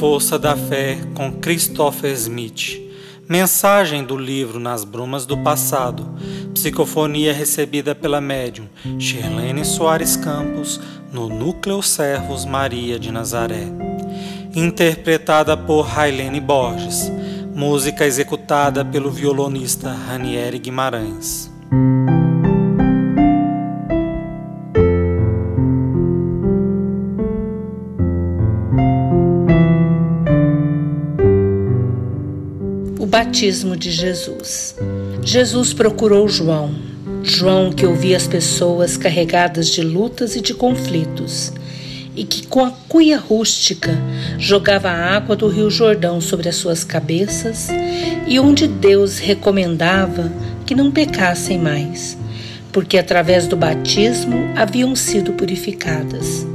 Força da Fé com Christopher Smith. Mensagem do livro Nas Brumas do Passado. Psicofonia recebida pela médium Shirlene Soares Campos no Núcleo Servos Maria de Nazaré. Interpretada por Railene Borges. Música executada pelo violonista Ranieri Guimarães. Batismo de Jesus. Jesus procurou João, João que ouvia as pessoas carregadas de lutas e de conflitos, e que com a cuia rústica jogava a água do Rio Jordão sobre as suas cabeças, e onde Deus recomendava que não pecassem mais, porque através do batismo haviam sido purificadas.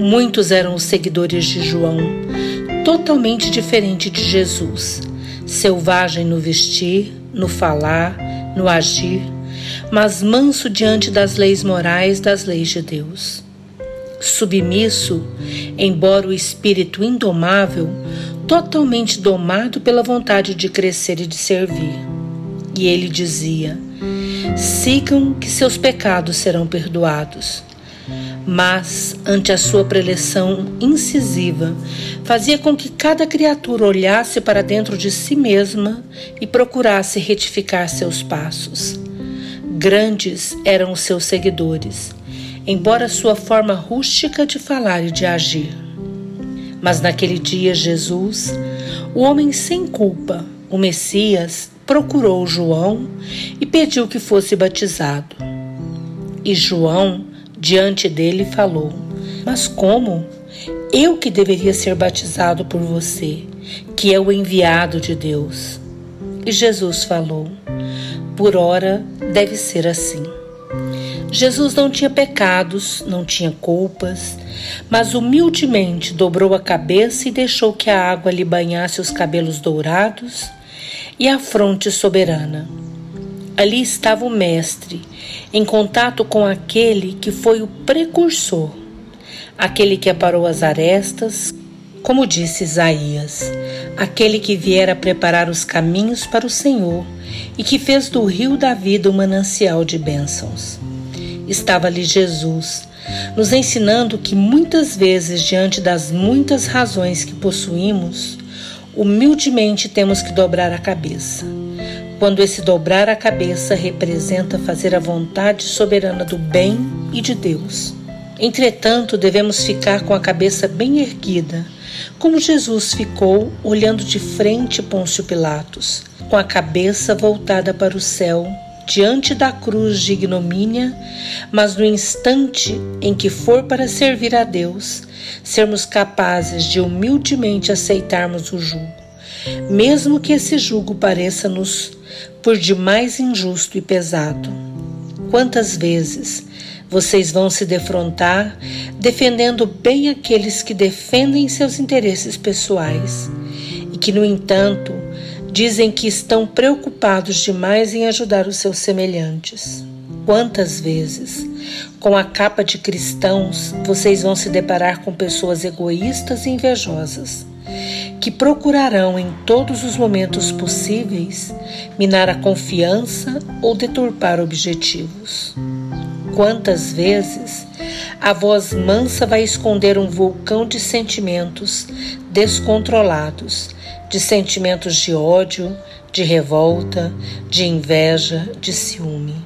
Muitos eram os seguidores de João, totalmente diferente de Jesus selvagem no vestir, no falar, no agir, mas manso diante das leis morais das leis de Deus. Submisso, embora o espírito indomável, totalmente domado pela vontade de crescer e de servir. E ele dizia: Sigam que seus pecados serão perdoados mas, ante a sua preleção incisiva, fazia com que cada criatura olhasse para dentro de si mesma e procurasse retificar seus passos. Grandes eram os seus seguidores, embora sua forma rústica de falar e de agir. Mas naquele dia, Jesus, o homem sem culpa, o Messias, procurou João e pediu que fosse batizado. E João, diante dele falou: Mas como? Eu que deveria ser batizado por você, que é o enviado de Deus. E Jesus falou: Por ora deve ser assim. Jesus não tinha pecados, não tinha culpas, mas humildemente dobrou a cabeça e deixou que a água lhe banhasse os cabelos dourados e a fronte soberana. Ali estava o Mestre, em contato com aquele que foi o precursor, aquele que aparou as arestas, como disse Isaías, aquele que viera preparar os caminhos para o Senhor e que fez do rio da vida um manancial de bênçãos. Estava ali Jesus, nos ensinando que muitas vezes, diante das muitas razões que possuímos, humildemente temos que dobrar a cabeça quando esse dobrar a cabeça representa fazer a vontade soberana do bem e de Deus. Entretanto, devemos ficar com a cabeça bem erguida, como Jesus ficou olhando de frente Pôncio Pilatos, com a cabeça voltada para o céu, diante da cruz de ignomínia, mas no instante em que for para servir a Deus, sermos capazes de humildemente aceitarmos o jugo, mesmo que esse jugo pareça-nos por demais injusto e pesado. Quantas vezes vocês vão se defrontar defendendo bem aqueles que defendem seus interesses pessoais e que, no entanto, dizem que estão preocupados demais em ajudar os seus semelhantes? Quantas vezes, com a capa de cristãos, vocês vão se deparar com pessoas egoístas e invejosas? Que procurarão em todos os momentos possíveis minar a confiança ou deturpar objetivos. Quantas vezes a voz mansa vai esconder um vulcão de sentimentos descontrolados, de sentimentos de ódio, de revolta, de inveja, de ciúme.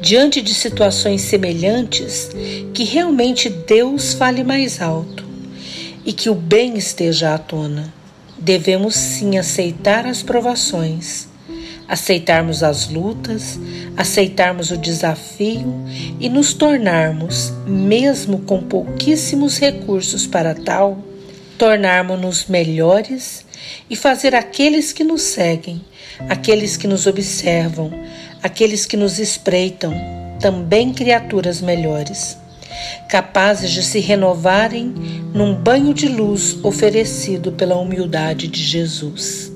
Diante de situações semelhantes, que realmente Deus fale mais alto e que o bem esteja à tona. Devemos sim aceitar as provações, aceitarmos as lutas, aceitarmos o desafio e nos tornarmos, mesmo com pouquíssimos recursos para tal, tornarmos-nos melhores e fazer aqueles que nos seguem, aqueles que nos observam, aqueles que nos espreitam, também criaturas melhores capazes de se renovarem num banho de luz oferecido pela humildade de Jesus.